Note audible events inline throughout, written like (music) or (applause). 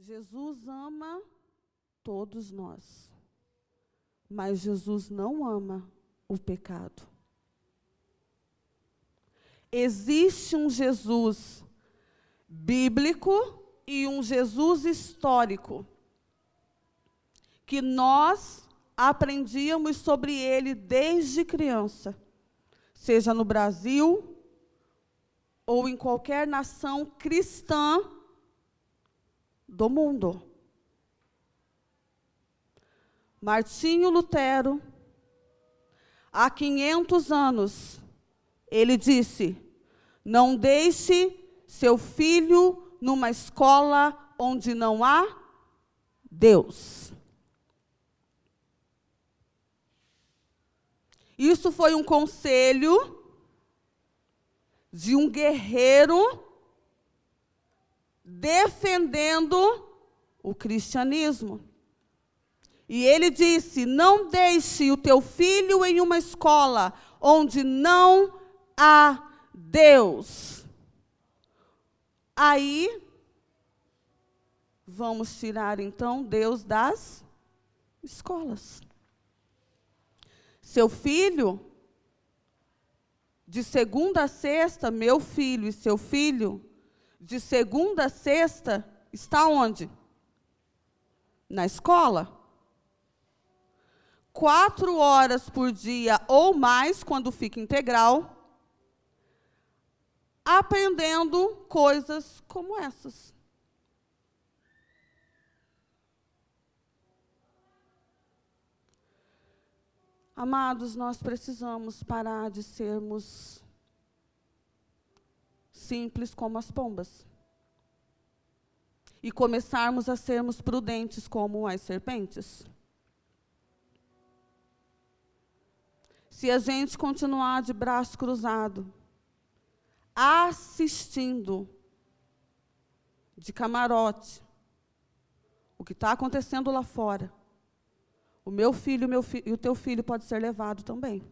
Jesus ama todos nós, mas Jesus não ama o pecado. Existe um Jesus bíblico e um Jesus histórico que nós aprendíamos sobre ele desde criança, seja no Brasil ou em qualquer nação cristã do mundo. Martinho Lutero, há 500 anos, ele disse: não deixe seu filho numa escola onde não há Deus. Isso foi um conselho de um guerreiro defendendo o cristianismo. E ele disse: Não deixe o teu filho em uma escola onde não há Deus. Aí, vamos tirar então Deus das escolas. Seu filho, de segunda a sexta, meu filho e seu filho, de segunda a sexta, está onde? Na escola. Quatro horas por dia ou mais, quando fica integral, aprendendo coisas como essas. Amados, nós precisamos parar de sermos simples como as pombas. E começarmos a sermos prudentes como as serpentes. Se a gente continuar de braço cruzado, assistindo de camarote o que está acontecendo lá fora, o meu filho meu fi e o teu filho pode ser levado também.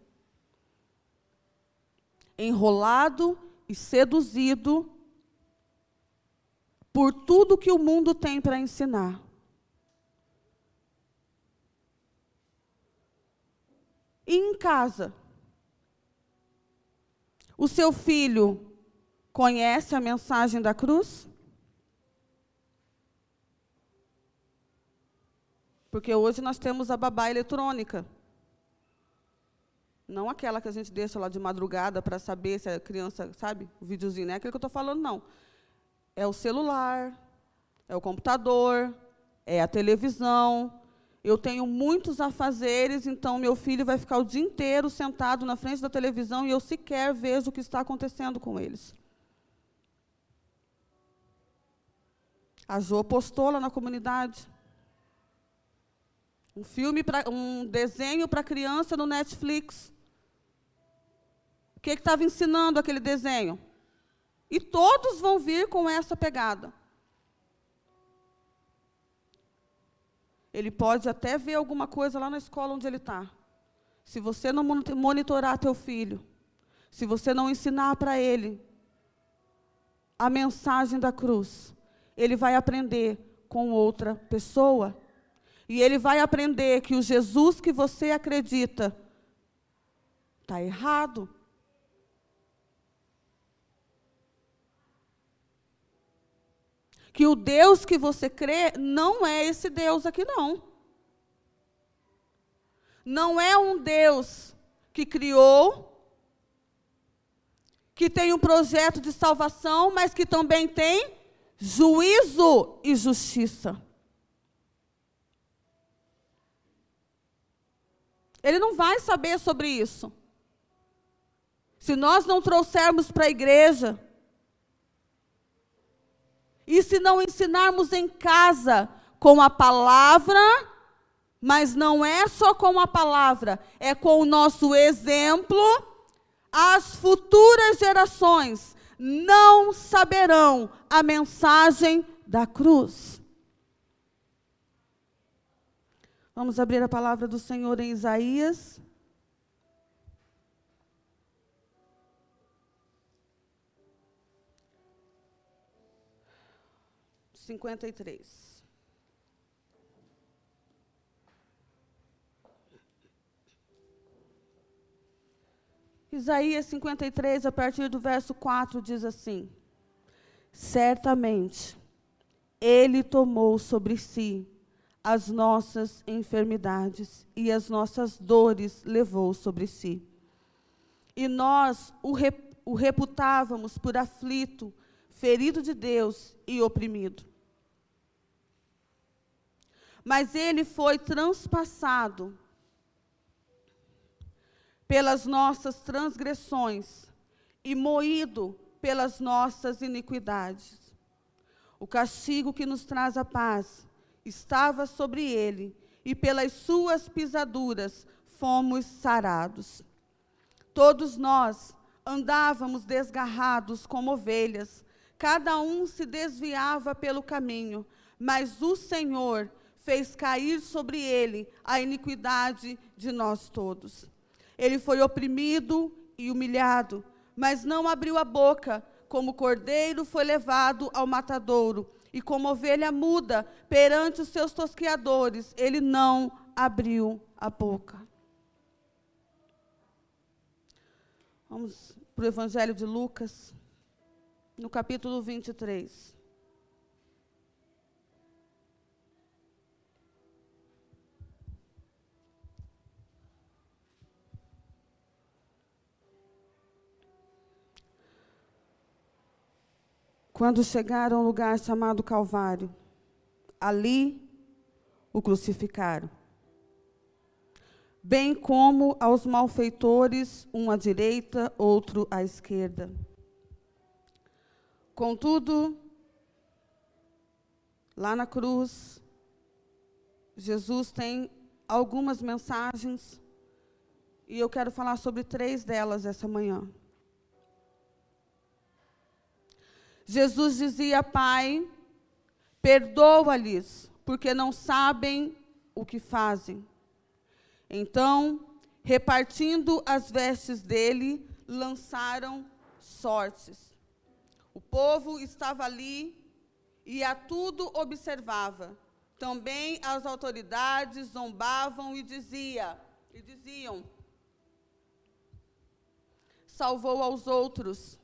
Enrolado e seduzido por tudo que o mundo tem para ensinar. E em casa, o seu filho conhece a mensagem da cruz? Porque hoje nós temos a babá eletrônica. Não aquela que a gente deixa lá de madrugada para saber se a criança, sabe? O videozinho, não é aquilo que eu estou falando, não. É o celular, é o computador, é a televisão. Eu tenho muitos afazeres, então meu filho vai ficar o dia inteiro sentado na frente da televisão e eu sequer vejo o que está acontecendo com eles. A Jo postou lá na comunidade. Um filme, pra, um desenho para criança no Netflix. O que estava ensinando aquele desenho? E todos vão vir com essa pegada. Ele pode até ver alguma coisa lá na escola onde ele está. Se você não monitorar teu filho, se você não ensinar para ele a mensagem da cruz, ele vai aprender com outra pessoa e ele vai aprender que o Jesus que você acredita está errado. Que o Deus que você crê não é esse Deus aqui, não. Não é um Deus que criou, que tem um projeto de salvação, mas que também tem juízo e justiça. Ele não vai saber sobre isso. Se nós não trouxermos para a igreja, e se não ensinarmos em casa com a palavra, mas não é só com a palavra, é com o nosso exemplo, as futuras gerações não saberão a mensagem da cruz. Vamos abrir a palavra do Senhor em Isaías. 53. Isaías 53, a partir do verso 4, diz assim: Certamente, Ele tomou sobre si as nossas enfermidades e as nossas dores levou sobre si. E nós o, rep o reputávamos por aflito, ferido de Deus e oprimido. Mas ele foi transpassado pelas nossas transgressões e moído pelas nossas iniquidades. O castigo que nos traz a paz estava sobre ele, e pelas suas pisaduras fomos sarados. Todos nós andávamos desgarrados como ovelhas, cada um se desviava pelo caminho, mas o Senhor fez cair sobre ele a iniquidade de nós todos. Ele foi oprimido e humilhado, mas não abriu a boca, como cordeiro foi levado ao matadouro e como ovelha muda perante os seus tosqueadores, ele não abriu a boca. Vamos para o Evangelho de Lucas, no capítulo 23. Quando chegaram a um lugar chamado Calvário, ali o crucificaram. Bem como aos malfeitores, um à direita, outro à esquerda. Contudo, lá na cruz, Jesus tem algumas mensagens e eu quero falar sobre três delas essa manhã. Jesus dizia: Pai, perdoa-lhes, porque não sabem o que fazem. Então, repartindo as vestes dele, lançaram sortes. O povo estava ali e a tudo observava. Também as autoridades zombavam e dizia, e diziam: Salvou aos outros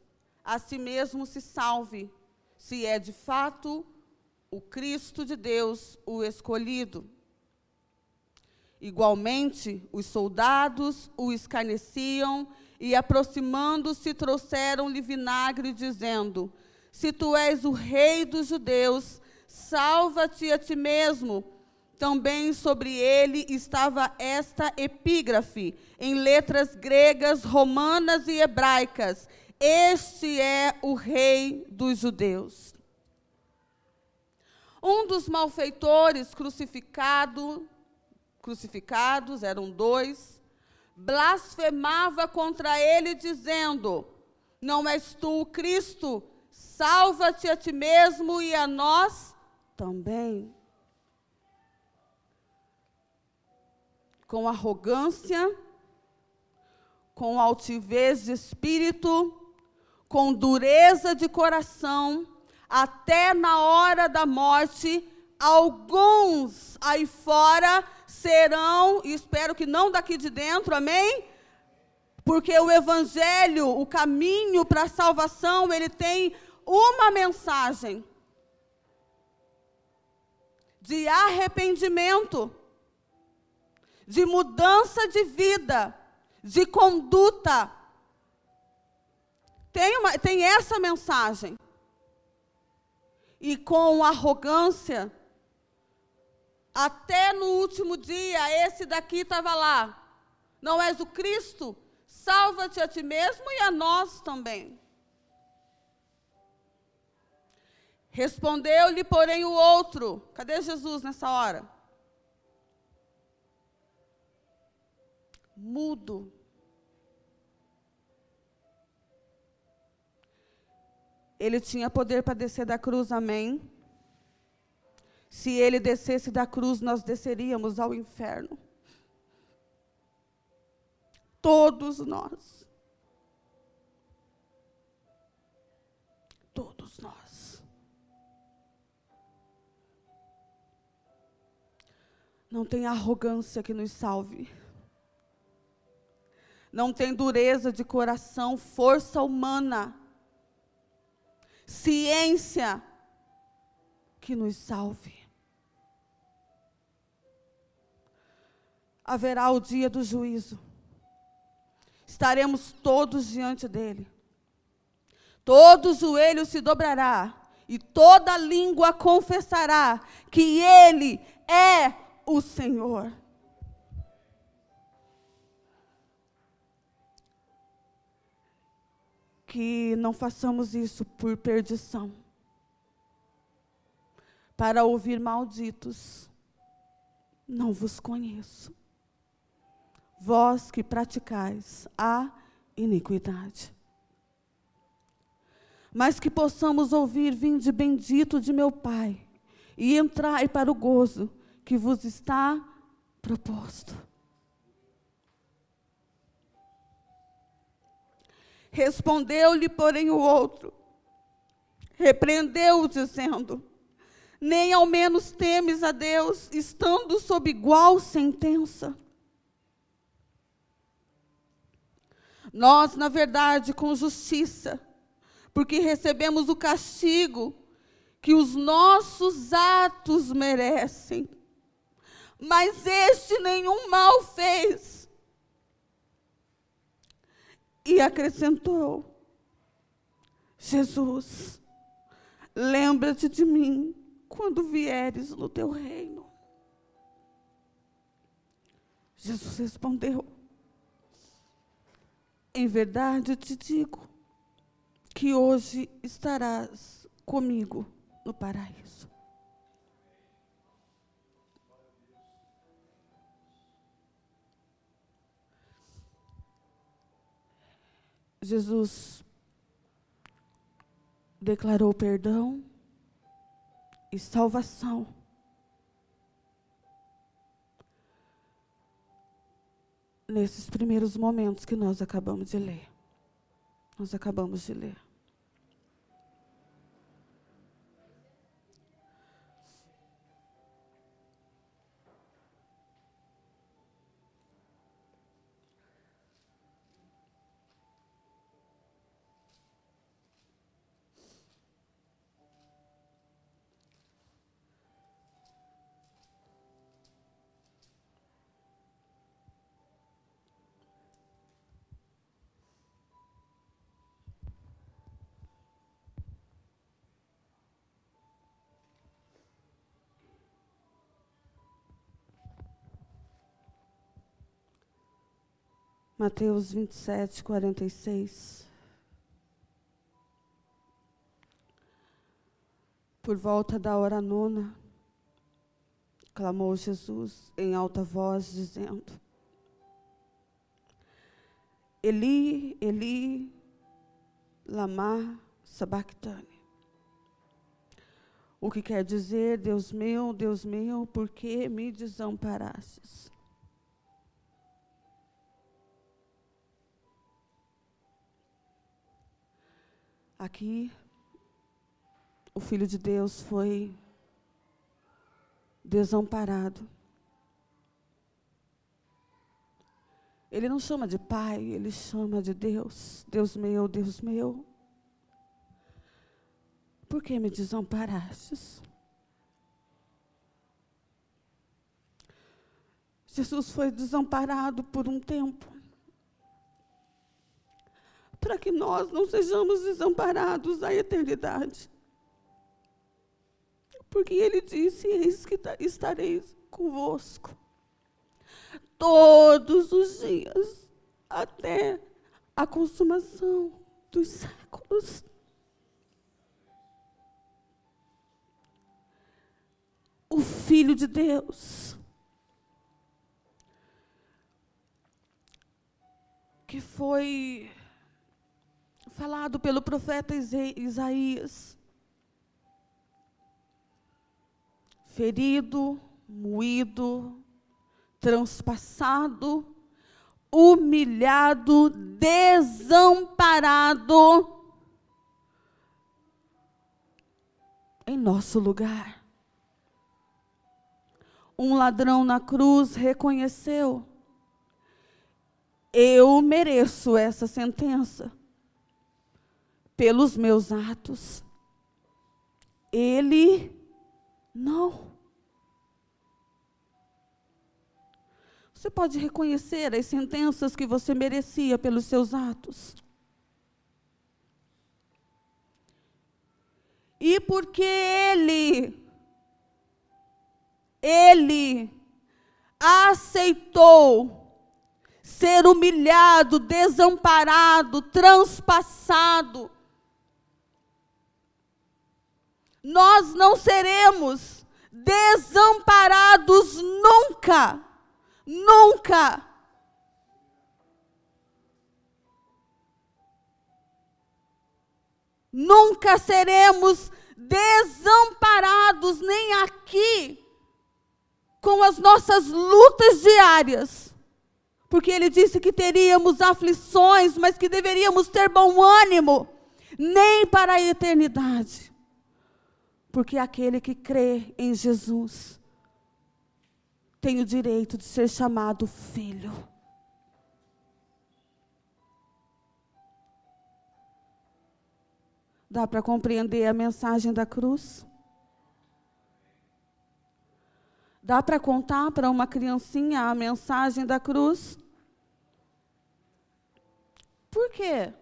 a si mesmo se salve, se é de fato o Cristo de Deus, o escolhido. Igualmente, os soldados o escarneciam e, aproximando-se, trouxeram-lhe vinagre, dizendo: Se tu és o rei dos judeus, salva-te a ti mesmo. Também sobre ele estava esta epígrafe, em letras gregas, romanas e hebraicas: este é o rei dos judeus. Um dos malfeitores crucificado, crucificados, eram dois, blasfemava contra ele, dizendo: Não és tu o Cristo? Salva-te a ti mesmo e a nós também. Com arrogância, com altivez de espírito, com dureza de coração, até na hora da morte, alguns aí fora serão, e espero que não daqui de dentro, amém? Porque o evangelho, o caminho para a salvação, ele tem uma mensagem de arrependimento, de mudança de vida, de conduta tem, uma, tem essa mensagem. E com arrogância, até no último dia, esse daqui estava lá. Não és o Cristo? Salva-te a ti mesmo e a nós também. Respondeu-lhe, porém, o outro. Cadê Jesus nessa hora? Mudo. Ele tinha poder para descer da cruz, amém? Se ele descesse da cruz, nós desceríamos ao inferno. Todos nós. Todos nós. Não tem arrogância que nos salve. não tem dureza de coração, força humana, ciência que nos salve. Haverá o dia do juízo. Estaremos todos diante dele. Todo joelho se dobrará e toda língua confessará que ele é o Senhor. Que não façamos isso por perdição. Para ouvir malditos, não vos conheço. Vós que praticais a iniquidade mas que possamos ouvir: Vinde bendito de meu Pai, e entrai para o gozo que vos está proposto. Respondeu-lhe, porém, o outro, repreendeu-o, dizendo: Nem ao menos temes a Deus, estando sob igual sentença. Nós, na verdade, com justiça, porque recebemos o castigo que os nossos atos merecem. Mas este nenhum mal fez. E acrescentou: Jesus, lembra-te de mim quando vieres no teu reino. Jesus respondeu: Em verdade te digo, que hoje estarás comigo no paraíso. Jesus declarou perdão e salvação. Nesses primeiros momentos que nós acabamos de ler. Nós acabamos de ler. Mateus 27, 46. Por volta da hora nona, clamou Jesus em alta voz, dizendo: Eli, Eli, lama sabachthani. O que quer dizer, Deus meu, Deus meu, por que me desamparastes? Aqui, o Filho de Deus foi desamparado. Ele não chama de Pai, ele chama de Deus. Deus meu, Deus meu. Por que me desamparastes? Jesus foi desamparado por um tempo para que nós não sejamos desamparados à eternidade. Porque ele disse: Eis que estareis convosco todos os dias, até a consumação dos séculos. O Filho de Deus, que foi falado pelo profeta Isaías. Ferido, moído, transpassado, humilhado, desamparado em nosso lugar. Um ladrão na cruz reconheceu eu mereço essa sentença pelos meus atos. Ele não. Você pode reconhecer as sentenças que você merecia pelos seus atos. E porque Ele, Ele aceitou ser humilhado, desamparado, transpassado, nós não seremos desamparados nunca. Nunca. Nunca seremos desamparados, nem aqui, com as nossas lutas diárias. Porque ele disse que teríamos aflições, mas que deveríamos ter bom ânimo, nem para a eternidade. Porque aquele que crê em Jesus tem o direito de ser chamado filho. Dá para compreender a mensagem da cruz? Dá para contar para uma criancinha a mensagem da cruz? Por quê?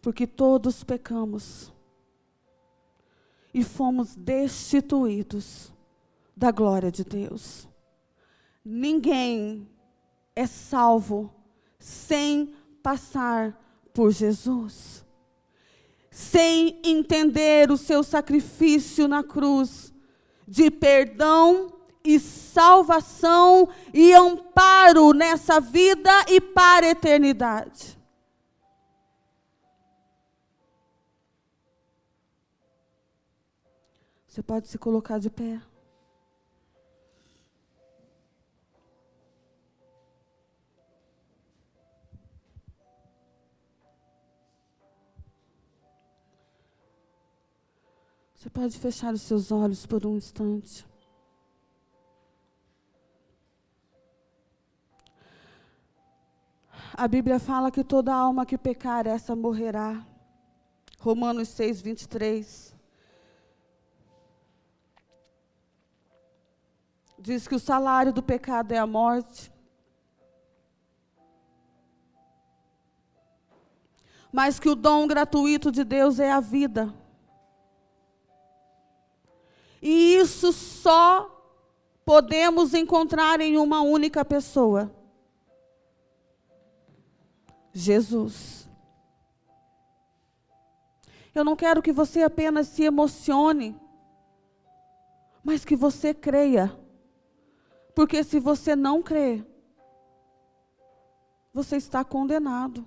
Porque todos pecamos e fomos destituídos da glória de Deus. Ninguém é salvo sem passar por Jesus. Sem entender o seu sacrifício na cruz de perdão e salvação e amparo nessa vida e para a eternidade. Você pode se colocar de pé. Você pode fechar os seus olhos por um instante. A Bíblia fala que toda alma que pecar, essa morrerá. Romanos 6, 23. Diz que o salário do pecado é a morte. Mas que o dom gratuito de Deus é a vida. E isso só podemos encontrar em uma única pessoa: Jesus. Eu não quero que você apenas se emocione, mas que você creia. Porque se você não crê, você está condenado.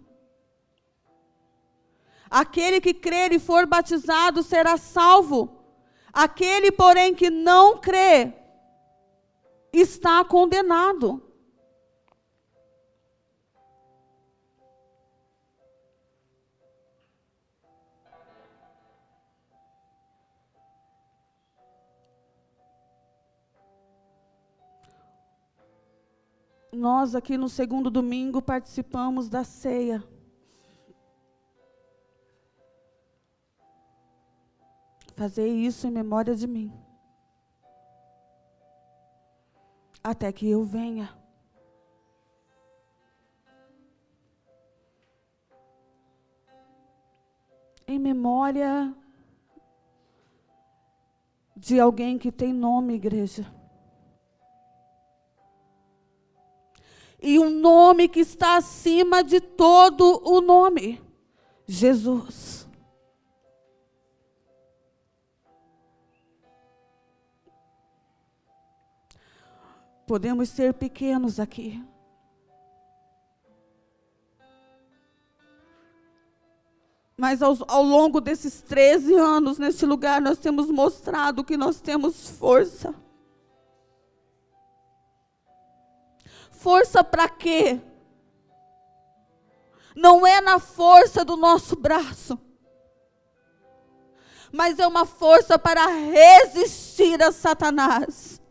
Aquele que crer e for batizado será salvo. Aquele, porém, que não crê, está condenado. Nós aqui no segundo domingo participamos da ceia. Fazer isso em memória de mim. Até que eu venha. Em memória de alguém que tem nome, igreja. E um nome que está acima de todo o nome: Jesus. Podemos ser pequenos aqui. Mas ao, ao, longo desses 13 anos neste lugar, nós temos mostrado que nós temos força. Força para quê? Não é na força do nosso braço, mas é uma força para resistir a Satanás.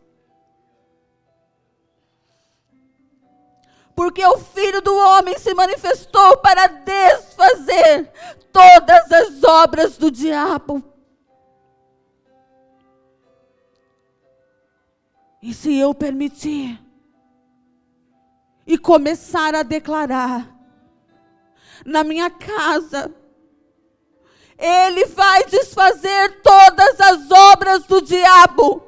Porque o Filho do Homem se manifestou para desfazer todas as obras do diabo. E se eu permitir e começar a declarar na minha casa, ele vai desfazer todas as obras do diabo.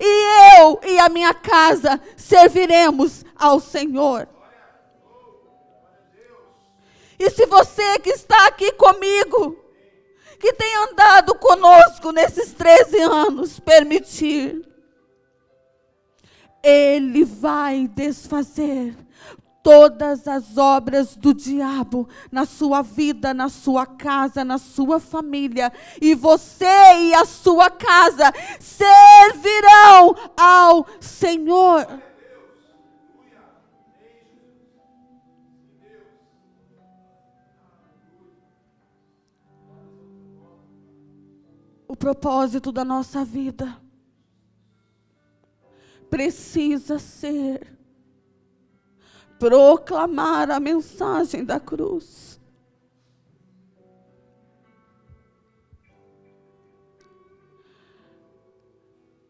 E eu e a minha casa serviremos ao Senhor. E se você que está aqui comigo, que tem andado conosco nesses 13 anos, permitir, Ele vai desfazer todas as obras do diabo na sua vida, na sua casa, na sua família, e você e a sua casa servirão ao Senhor. O propósito da nossa vida precisa ser proclamar a mensagem da cruz.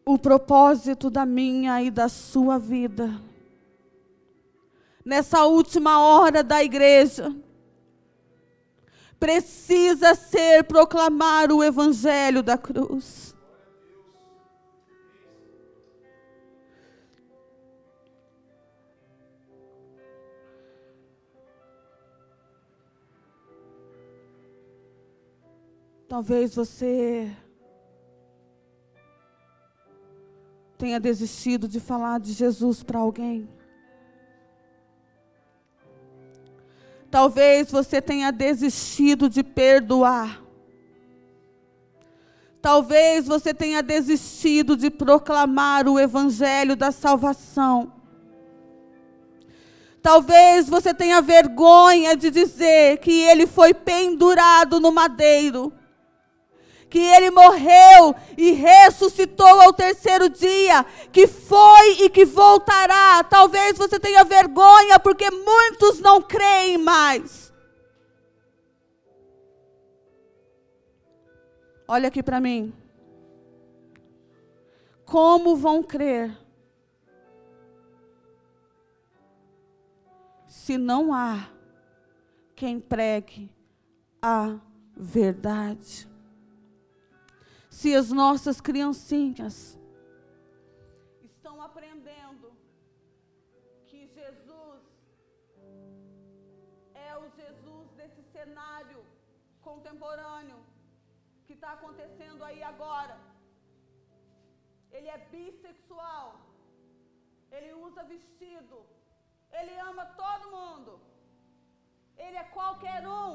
O propósito da minha e da sua vida, nessa última hora da igreja, precisa ser proclamar o evangelho da cruz. Talvez você tenha desistido de falar de Jesus para alguém. Talvez você tenha desistido de perdoar. Talvez você tenha desistido de proclamar o evangelho da salvação. Talvez você tenha vergonha de dizer que ele foi pendurado no madeiro que ele morreu e ressuscitou ao terceiro dia, que foi e que voltará. Talvez você tenha vergonha porque muitos não creem mais. Olha aqui para mim. Como vão crer se não há quem pregue a verdade? Se as nossas criancinhas estão aprendendo que Jesus é o Jesus desse cenário contemporâneo que está acontecendo aí agora. Ele é bissexual, ele usa vestido, ele ama todo mundo, ele é qualquer um.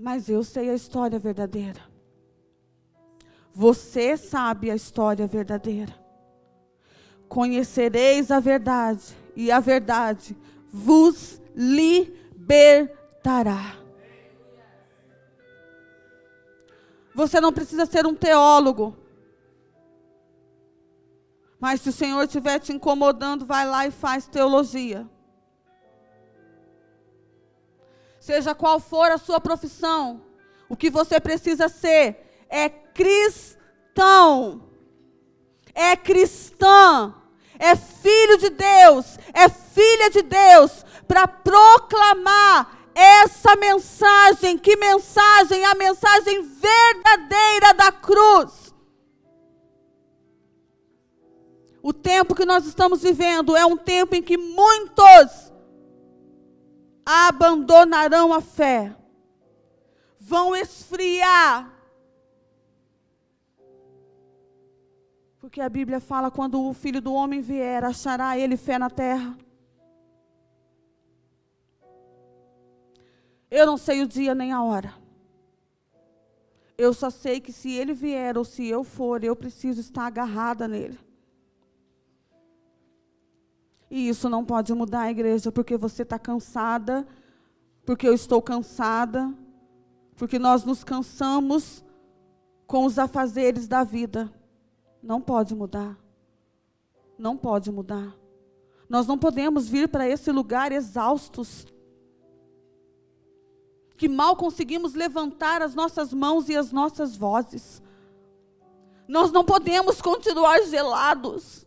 Mas eu sei a história verdadeira. Você sabe a história verdadeira. Conhecereis a verdade, e a verdade vos libertará. Você não precisa ser um teólogo. Mas se o Senhor estiver te incomodando, vai lá e faz teologia. Seja qual for a sua profissão, o que você precisa ser é cristão, é cristã, é filho de Deus, é filha de Deus, para proclamar essa mensagem. Que mensagem? A mensagem verdadeira da cruz. O tempo que nós estamos vivendo é um tempo em que muitos abandonarão a fé, vão esfriar. Porque a Bíblia fala: quando o filho do homem vier, achará ele fé na terra. Eu não sei o dia nem a hora. Eu só sei que se ele vier ou se eu for, eu preciso estar agarrada nele. E isso não pode mudar a igreja, porque você está cansada, porque eu estou cansada, porque nós nos cansamos com os afazeres da vida. Não pode mudar. Não pode mudar. Nós não podemos vir para esse lugar exaustos, que mal conseguimos levantar as nossas mãos e as nossas vozes. Nós não podemos continuar gelados.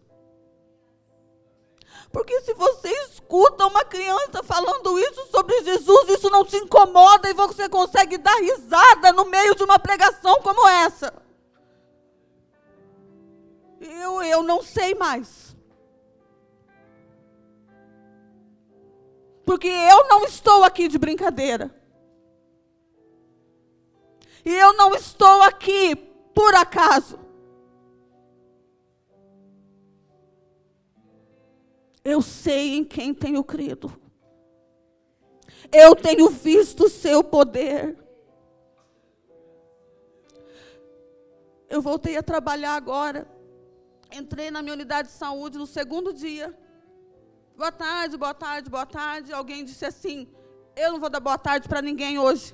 Porque se você escuta uma criança falando isso sobre Jesus, isso não te incomoda e você consegue dar risada no meio de uma pregação como essa. Eu, eu não sei mais. Porque eu não estou aqui de brincadeira. E eu não estou aqui por acaso. Eu sei em quem tenho crido. Eu tenho visto o seu poder. Eu voltei a trabalhar agora. Entrei na minha unidade de saúde no segundo dia. Boa tarde, boa tarde, boa tarde. Alguém disse assim: Eu não vou dar boa tarde para ninguém hoje.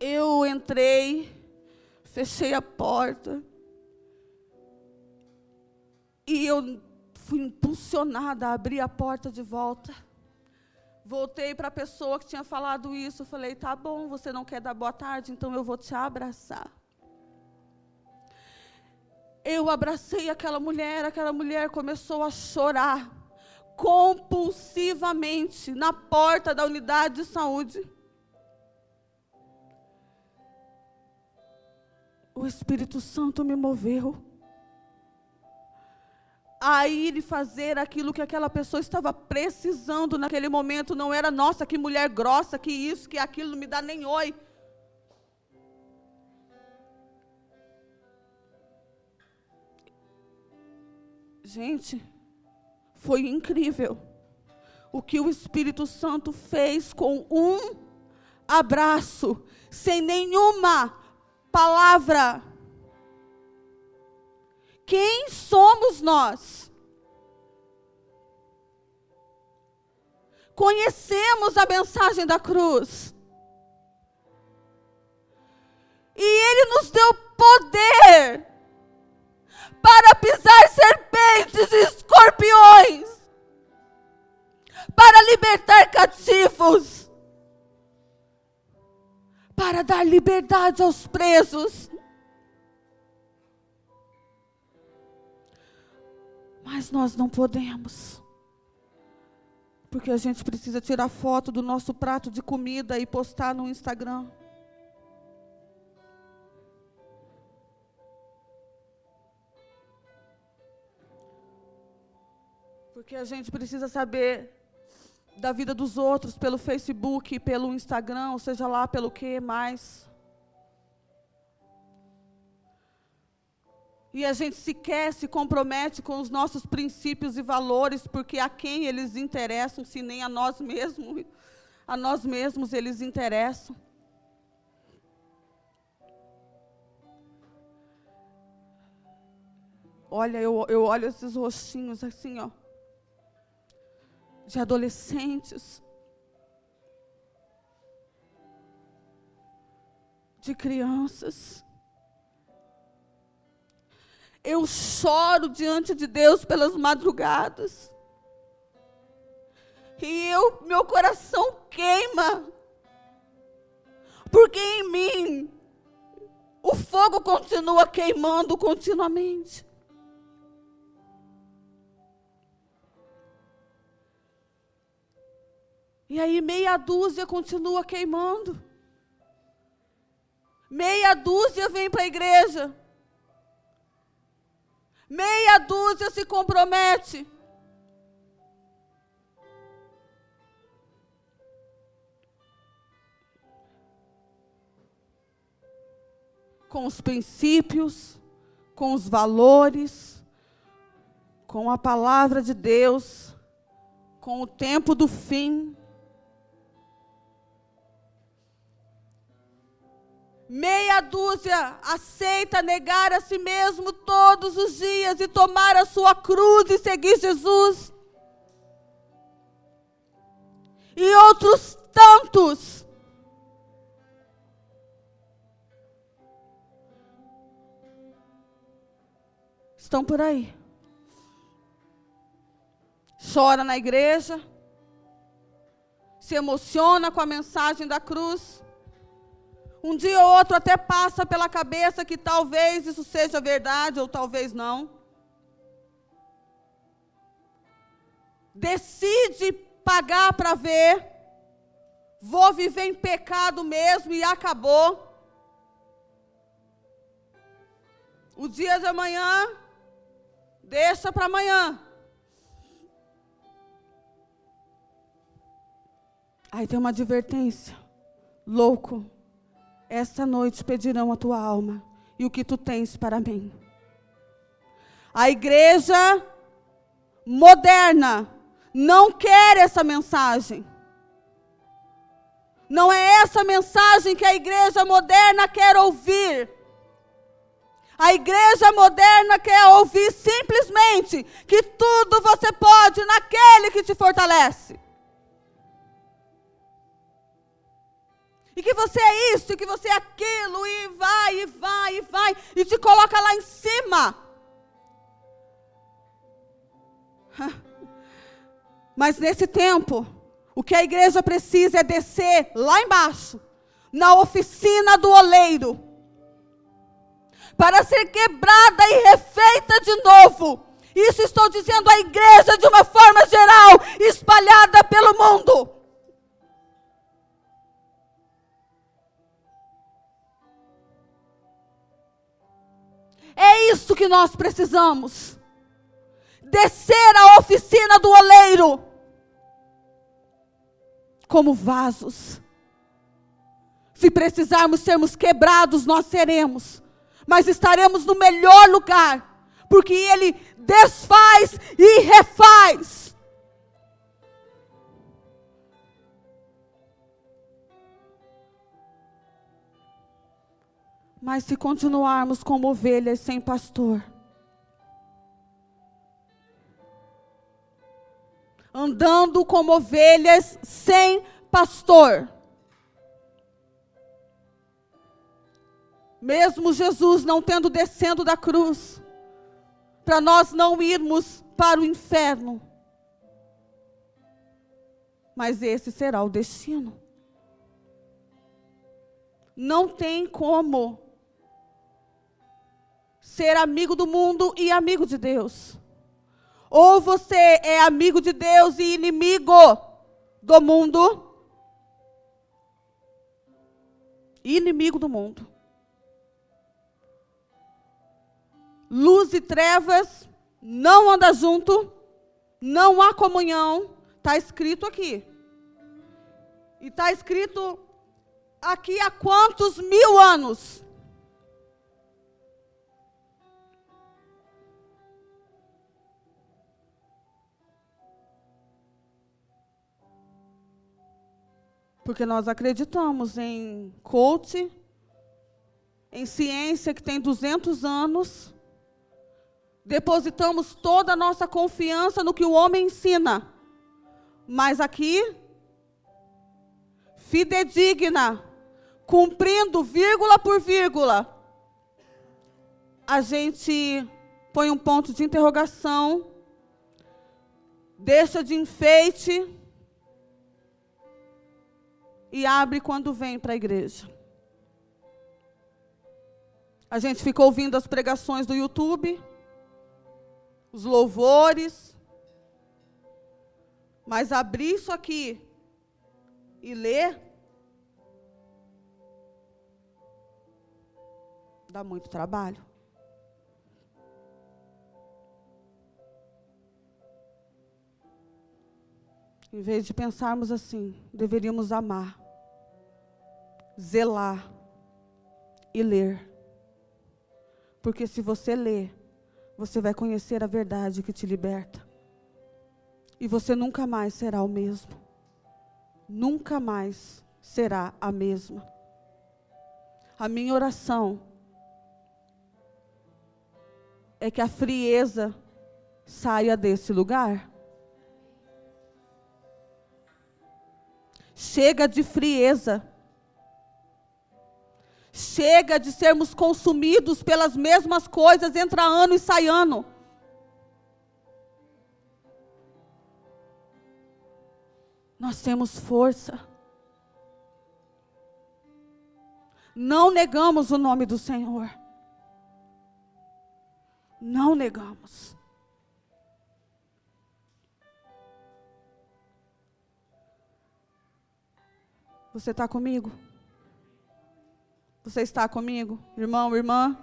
Eu entrei, fechei a porta. E eu fui impulsionada a abrir a porta de volta. Voltei para a pessoa que tinha falado isso. Falei: tá bom, você não quer dar boa tarde, então eu vou te abraçar. Eu abracei aquela mulher, aquela mulher começou a chorar compulsivamente na porta da unidade de saúde. O Espírito Santo me moveu a ir e fazer aquilo que aquela pessoa estava precisando naquele momento. Não era, nossa, que mulher grossa, que isso, que aquilo, não me dá nem oi. Gente, foi incrível o que o Espírito Santo fez com um abraço, sem nenhuma palavra quem somos nós? Conhecemos a mensagem da cruz. E Ele nos deu poder para pisar serpentes e escorpiões, para libertar cativos, para dar liberdade aos presos. Mas nós não podemos. Porque a gente precisa tirar foto do nosso prato de comida e postar no Instagram. Porque a gente precisa saber da vida dos outros pelo Facebook, pelo Instagram, ou seja lá pelo que mais. E a gente sequer se compromete com os nossos princípios e valores, porque a quem eles interessam, se nem a nós mesmos, a nós mesmos eles interessam. Olha, eu, eu olho esses rostinhos assim, ó, de adolescentes, de crianças. Eu choro diante de Deus pelas madrugadas. E eu, meu coração queima. Porque em mim o fogo continua queimando continuamente. E aí meia dúzia continua queimando. Meia dúzia vem para a igreja. Meia dúzia se compromete. Com os princípios, com os valores, com a palavra de Deus, com o tempo do fim. Meia dúzia aceita negar a si mesmo todos os dias e tomar a sua cruz e seguir Jesus. E outros tantos estão por aí. Chora na igreja, se emociona com a mensagem da cruz um dia ou outro até passa pela cabeça que talvez isso seja verdade ou talvez não. Decide pagar para ver. Vou viver em pecado mesmo e acabou. O dia de amanhã, deixa para amanhã. Aí tem uma advertência. Louco, esta noite pedirão a tua alma e o que tu tens para mim. A igreja moderna não quer essa mensagem. Não é essa mensagem que a igreja moderna quer ouvir. A igreja moderna quer ouvir simplesmente que tudo você pode naquele que te fortalece. E que você é isso, e que você é aquilo, e vai, e vai, e vai, e te coloca lá em cima. (laughs) Mas nesse tempo, o que a igreja precisa é descer lá embaixo, na oficina do oleiro, para ser quebrada e refeita de novo. Isso estou dizendo à igreja de uma forma geral, espalhada pelo mundo. É isso que nós precisamos. Descer a oficina do oleiro como vasos. Se precisarmos sermos quebrados, nós seremos, mas estaremos no melhor lugar, porque Ele desfaz e refaz. Mas se continuarmos como ovelhas sem pastor, andando como ovelhas sem pastor, mesmo Jesus não tendo descendo da cruz, para nós não irmos para o inferno, mas esse será o destino. Não tem como ser amigo do mundo e amigo de Deus. Ou você é amigo de Deus e inimigo do mundo. Inimigo do mundo. Luz e trevas não andam junto, não há comunhão, está escrito aqui. E está escrito aqui há quantos mil anos? Porque nós acreditamos em coach, em ciência que tem 200 anos. Depositamos toda a nossa confiança no que o homem ensina. Mas aqui, fidedigna, cumprindo vírgula por vírgula, a gente põe um ponto de interrogação, deixa de enfeite e abre quando vem para a igreja. A gente fica ouvindo as pregações do YouTube, os louvores, mas abrir isso aqui e ler dá muito trabalho. Em vez de pensarmos assim, deveríamos amar zelar e ler. Porque se você ler, você vai conhecer a verdade que te liberta. E você nunca mais será o mesmo. Nunca mais será a mesma. A minha oração é que a frieza saia desse lugar. Chega de frieza Chega de sermos consumidos pelas mesmas coisas, entra ano e sai ano. Nós temos força. Não negamos o nome do Senhor. Não negamos. Você está comigo? Você está comigo, irmão, irmã?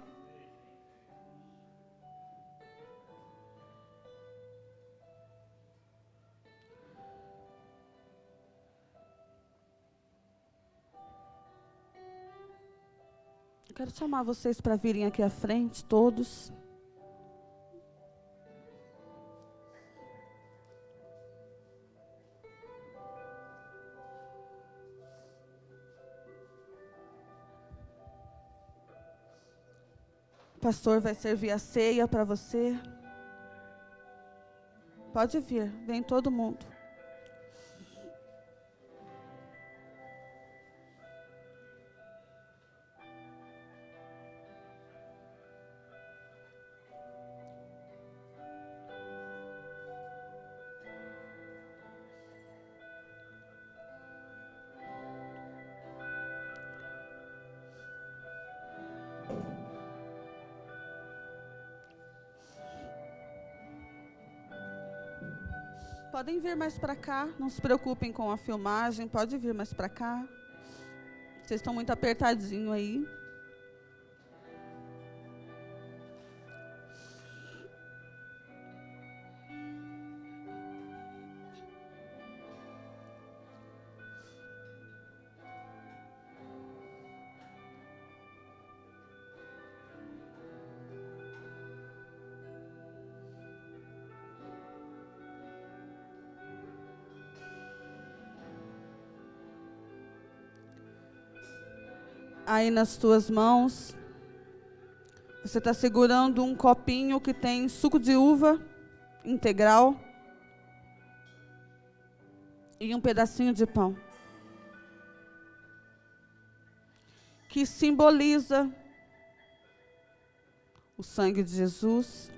Eu quero chamar vocês para virem aqui à frente, todos. Pastor vai servir a ceia para você. Pode vir, vem todo mundo. Podem vir mais para cá, não se preocupem com a filmagem, pode vir mais para cá. Vocês estão muito apertadinho aí. Aí nas tuas mãos, você está segurando um copinho que tem suco de uva integral e um pedacinho de pão. Que simboliza o sangue de Jesus,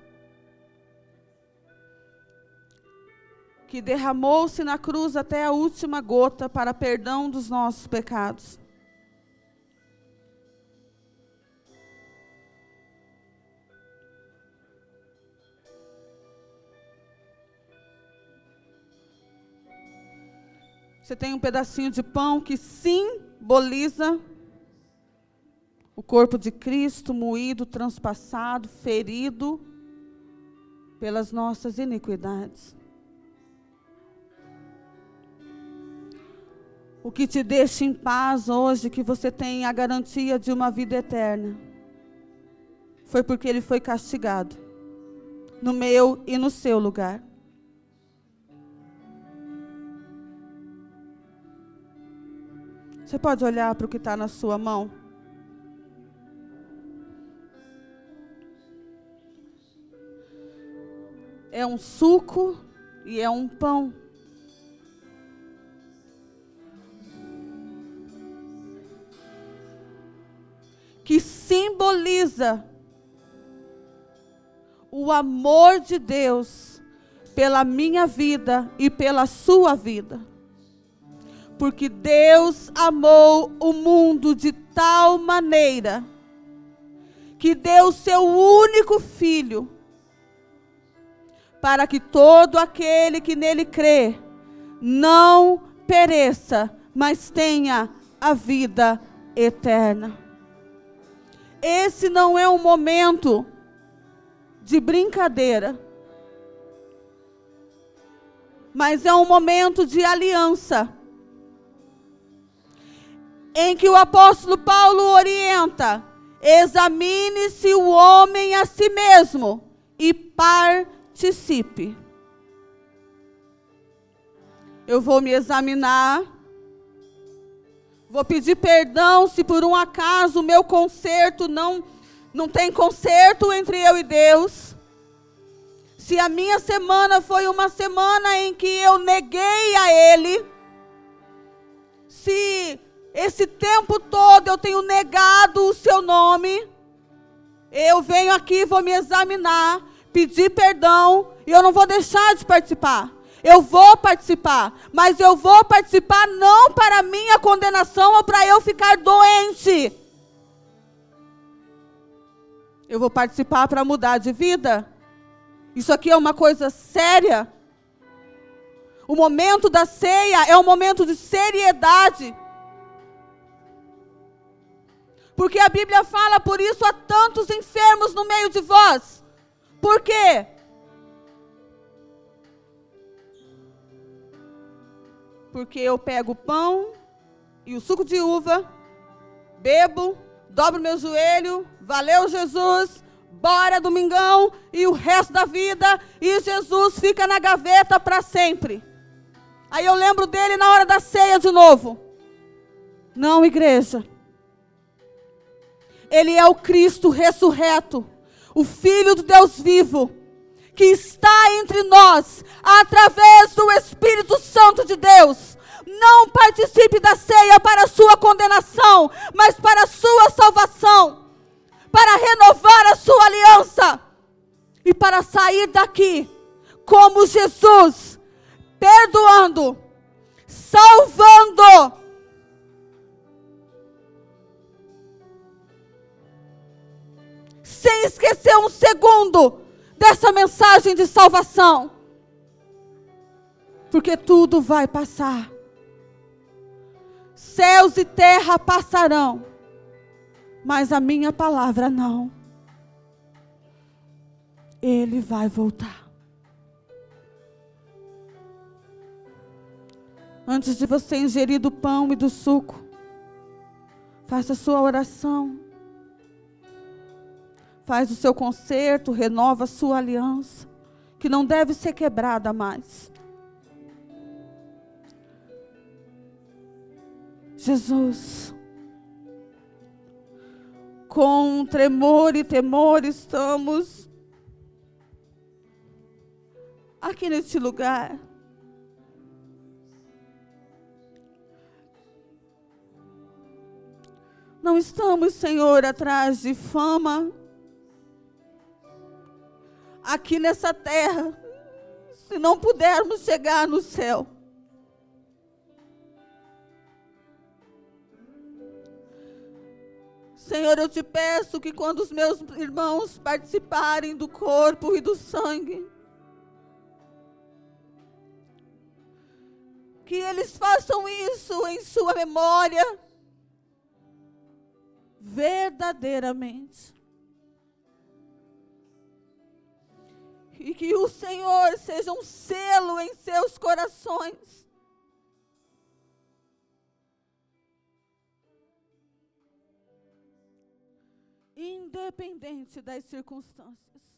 que derramou-se na cruz até a última gota para perdão dos nossos pecados. Você tem um pedacinho de pão que simboliza o corpo de Cristo moído, transpassado, ferido pelas nossas iniquidades. O que te deixa em paz hoje, que você tem a garantia de uma vida eterna, foi porque ele foi castigado no meu e no seu lugar. Você pode olhar para o que está na sua mão? É um suco e é um pão. Que simboliza o amor de Deus pela minha vida e pela sua vida. Porque Deus amou o mundo de tal maneira que deu seu único filho para que todo aquele que nele crê não pereça, mas tenha a vida eterna. Esse não é um momento de brincadeira, mas é um momento de aliança em que o apóstolo Paulo orienta: examine-se o homem a si mesmo e participe. Eu vou me examinar, vou pedir perdão se por um acaso o meu conserto não, não tem conserto entre eu e Deus. Se a minha semana foi uma semana em que eu neguei a Ele, se esse tempo todo eu tenho negado o seu nome, eu venho aqui, vou me examinar, pedir perdão, e eu não vou deixar de participar. Eu vou participar, mas eu vou participar não para minha condenação ou para eu ficar doente. Eu vou participar para mudar de vida. Isso aqui é uma coisa séria. O momento da ceia é um momento de seriedade. Porque a Bíblia fala, por isso há tantos enfermos no meio de vós. Por quê? porque eu pego o pão e o suco de uva, bebo, dobro meu joelho, valeu Jesus, bora domingão e o resto da vida, e Jesus fica na gaveta para sempre. Aí eu lembro dele na hora da ceia de novo. Não, igreja. Ele é o Cristo ressurreto, o Filho do Deus vivo que está entre nós, através do Espírito Santo de Deus. Não participe da ceia para a sua condenação, mas para a sua salvação, para renovar a sua aliança e para sair daqui como Jesus, perdoando, salvando. Sem esquecer um segundo dessa mensagem de salvação. Porque tudo vai passar. Céus e terra passarão, mas a minha palavra não. Ele vai voltar. Antes de você ingerir do pão e do suco, faça sua oração faz o seu conserto, renova a sua aliança, que não deve ser quebrada mais. Jesus, com tremor e temor estamos aqui neste lugar. Não estamos, Senhor, atrás de fama, aqui nessa terra, se não pudermos chegar no céu. Senhor, eu te peço que quando os meus irmãos participarem do corpo e do sangue, que eles façam isso em sua memória, verdadeiramente. E que o Senhor seja um selo em seus corações. Independente das circunstâncias.